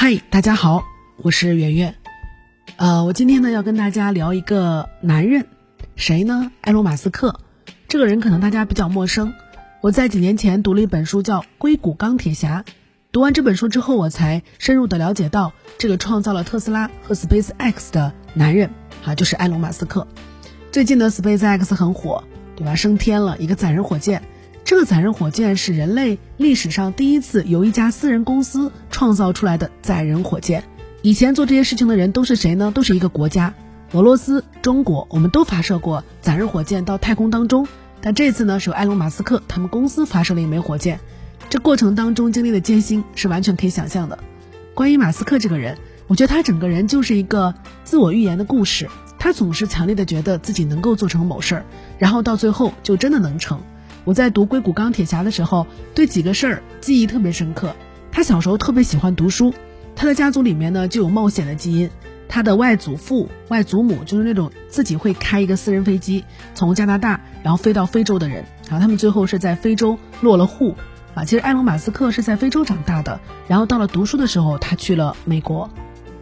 嗨，大家好，我是圆圆。呃，我今天呢要跟大家聊一个男人，谁呢？埃隆·马斯克。这个人可能大家比较陌生。我在几年前读了一本书，叫《硅谷钢铁侠》。读完这本书之后，我才深入的了解到，这个创造了特斯拉和 Space X 的男人啊，就是埃隆·马斯克。最近的 Space X 很火，对吧？升天了一个载人火箭。这个载人火箭是人类历史上第一次由一家私人公司创造出来的载人火箭。以前做这些事情的人都是谁呢？都是一个国家，俄罗斯、中国，我们都发射过载人火箭到太空当中。但这次呢，是由埃隆·马斯克他们公司发射了一枚火箭。这过程当中经历的艰辛是完全可以想象的。关于马斯克这个人，我觉得他整个人就是一个自我预言的故事。他总是强烈的觉得自己能够做成某事儿，然后到最后就真的能成。我在读《硅谷钢铁侠》的时候，对几个事儿记忆特别深刻。他小时候特别喜欢读书，他的家族里面呢就有冒险的基因。他的外祖父、外祖母就是那种自己会开一个私人飞机从加拿大然后飞到非洲的人。然后他们最后是在非洲落了户。啊，其实埃隆·马斯克是在非洲长大的，然后到了读书的时候，他去了美国。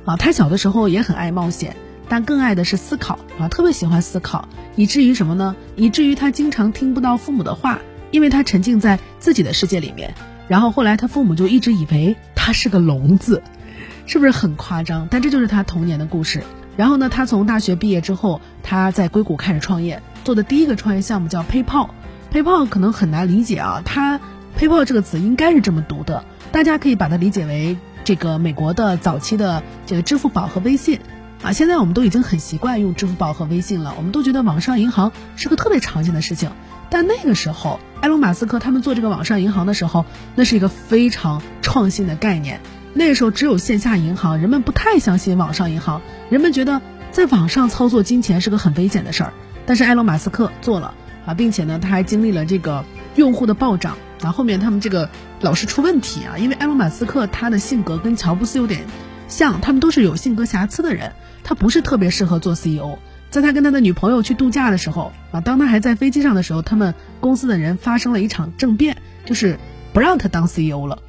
啊，他小的时候也很爱冒险。但更爱的是思考啊，特别喜欢思考，以至于什么呢？以至于他经常听不到父母的话，因为他沉浸在自己的世界里面。然后后来他父母就一直以为他是个聋子，是不是很夸张？但这就是他童年的故事。然后呢，他从大学毕业之后，他在硅谷开始创业，做的第一个创业项目叫 PayPal。PayPal 可能很难理解啊，它 PayPal 这个词应该是这么读的，大家可以把它理解为这个美国的早期的这个支付宝和微信。啊，现在我们都已经很习惯用支付宝和微信了，我们都觉得网上银行是个特别常见的事情。但那个时候，埃隆·马斯克他们做这个网上银行的时候，那是一个非常创新的概念。那个时候只有线下银行，人们不太相信网上银行，人们觉得在网上操作金钱是个很危险的事儿。但是埃隆·马斯克做了啊，并且呢，他还经历了这个用户的暴涨，然后后面他们这个老是出问题啊，因为埃隆·马斯克他的性格跟乔布斯有点。像他们都是有性格瑕疵的人，他不是特别适合做 CEO。在他跟他的女朋友去度假的时候啊，当他还在飞机上的时候，他们公司的人发生了一场政变，就是不让他当 CEO 了。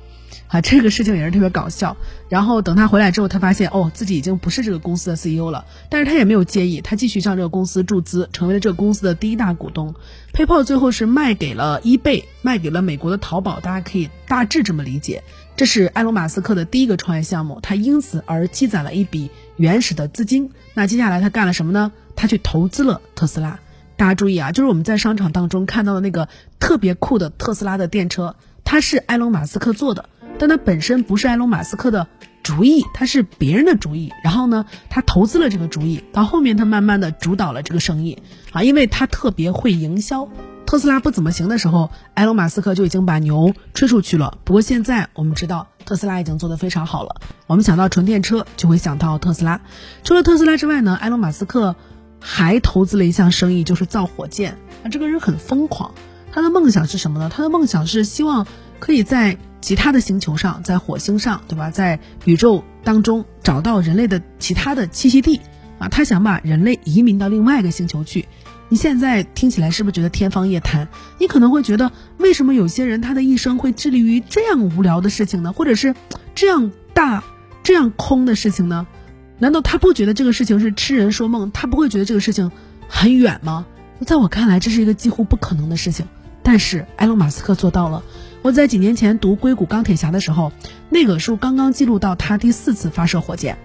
啊，这个事情也是特别搞笑。然后等他回来之后，他发现哦，自己已经不是这个公司的 CEO 了。但是他也没有介意，他继续向这个公司注资，成为了这个公司的第一大股东。PayPal 最后是卖给了 eBay，卖给了美国的淘宝。大家可以大致这么理解。这是埃隆·马斯克的第一个创业项目，他因此而积攒了一笔原始的资金。那接下来他干了什么呢？他去投资了特斯拉。大家注意啊，就是我们在商场当中看到的那个特别酷的特斯拉的电车，它是埃隆·马斯克做的。但它本身不是埃隆·马斯克的主意，它是别人的主意。然后呢，他投资了这个主意，到后面他慢慢的主导了这个生意啊，因为他特别会营销。特斯拉不怎么行的时候，埃隆·马斯克就已经把牛吹出去了。不过现在我们知道，特斯拉已经做得非常好了。我们想到纯电车，就会想到特斯拉。除了特斯拉之外呢，埃隆·马斯克还投资了一项生意，就是造火箭。啊，这个人很疯狂。他的梦想是什么呢？他的梦想是希望可以在其他的星球上，在火星上，对吧？在宇宙当中找到人类的其他的栖息地啊！他想把人类移民到另外一个星球去。你现在听起来是不是觉得天方夜谭？你可能会觉得，为什么有些人他的一生会致力于这样无聊的事情呢？或者是这样大、这样空的事情呢？难道他不觉得这个事情是痴人说梦？他不会觉得这个事情很远吗？在我看来，这是一个几乎不可能的事情。但是埃隆·马斯克做到了。我在几年前读《硅谷钢铁侠》的时候，那个时候刚刚记录到他第四次发射火箭，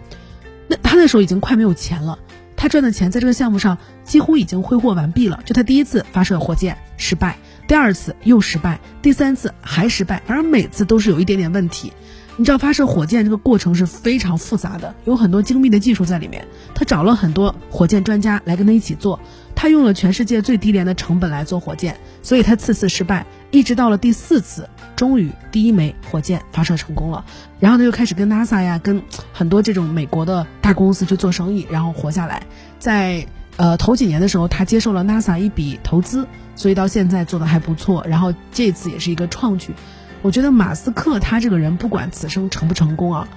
那他那时候已经快没有钱了，他赚的钱在这个项目上几乎已经挥霍完毕了。就他第一次发射火箭失败，第二次又失败，第三次还失败，反正每次都是有一点点问题。你知道发射火箭这个过程是非常复杂的，有很多精密的技术在里面。他找了很多火箭专家来跟他一起做，他用了全世界最低廉的成本来做火箭，所以他次次失败，一直到了第四次，终于第一枚火箭发射成功了。然后他就开始跟 NASA 呀，跟很多这种美国的大公司去做生意，然后活下来。在呃头几年的时候，他接受了 NASA 一笔投资，所以到现在做的还不错。然后这次也是一个创举。我觉得马斯克他这个人不管此生成不成功啊，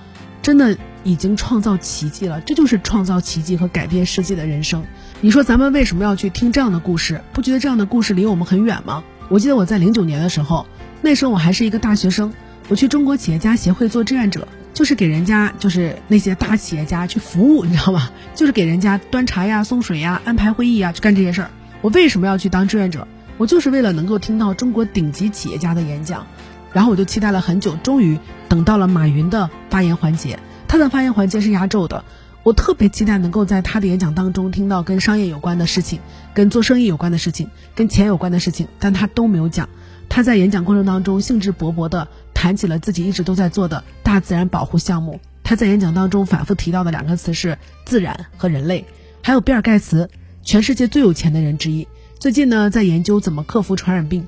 真的已经创造奇迹了。这就是创造奇迹和改变世界的人生。你说咱们为什么要去听这样的故事？不觉得这样的故事离我们很远吗？我记得我在零九年的时候，那时候我还是一个大学生，我去中国企业家协会做志愿者，就是给人家就是那些大企业家去服务，你知道吗？就是给人家端茶呀、送水呀、安排会议呀，去干这些事儿。我为什么要去当志愿者？我就是为了能够听到中国顶级企业家的演讲，然后我就期待了很久，终于等到了马云的发言环节。他的发言环节是压轴的，我特别期待能够在他的演讲当中听到跟商业有关的事情，跟做生意有关的事情，跟钱有关的事情，但他都没有讲。他在演讲过程当中兴致勃勃地谈起了自己一直都在做的大自然保护项目。他在演讲当中反复提到的两个词是自然和人类，还有比尔盖茨，全世界最有钱的人之一。最近呢，在研究怎么克服传染病。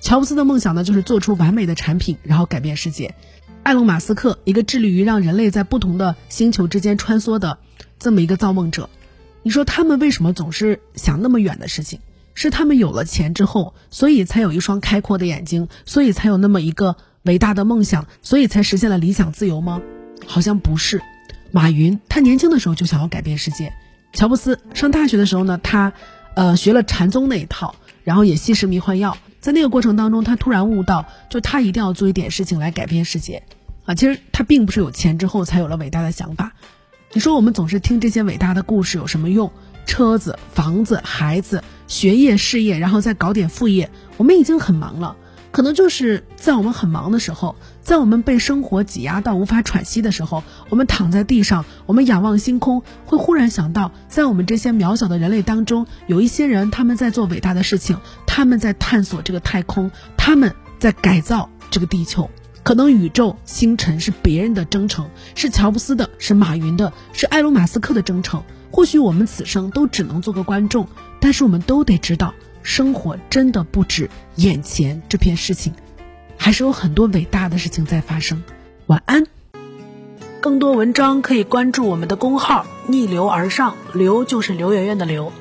乔布斯的梦想呢，就是做出完美的产品，然后改变世界。埃隆·马斯克，一个致力于让人类在不同的星球之间穿梭的这么一个造梦者。你说他们为什么总是想那么远的事情？是他们有了钱之后，所以才有一双开阔的眼睛，所以才有那么一个伟大的梦想，所以才实现了理想自由吗？好像不是。马云他年轻的时候就想要改变世界。乔布斯上大学的时候呢，他。呃，学了禅宗那一套，然后也吸食迷幻药，在那个过程当中，他突然悟到，就他一定要做一点事情来改变世界，啊，其实他并不是有钱之后才有了伟大的想法。你说我们总是听这些伟大的故事有什么用？车子、房子、孩子、学业、事业，然后再搞点副业，我们已经很忙了。可能就是在我们很忙的时候，在我们被生活挤压到无法喘息的时候，我们躺在地上，我们仰望星空，会忽然想到，在我们这些渺小的人类当中，有一些人他们在做伟大的事情，他们在探索这个太空，他们在改造这个地球。可能宇宙星辰是别人的征程，是乔布斯的，是马云的，是埃隆·马斯克的征程。或许我们此生都只能做个观众，但是我们都得知道。生活真的不止眼前这片事情，还是有很多伟大的事情在发生。晚安。更多文章可以关注我们的公号“逆流而上”，流就是刘媛媛的刘。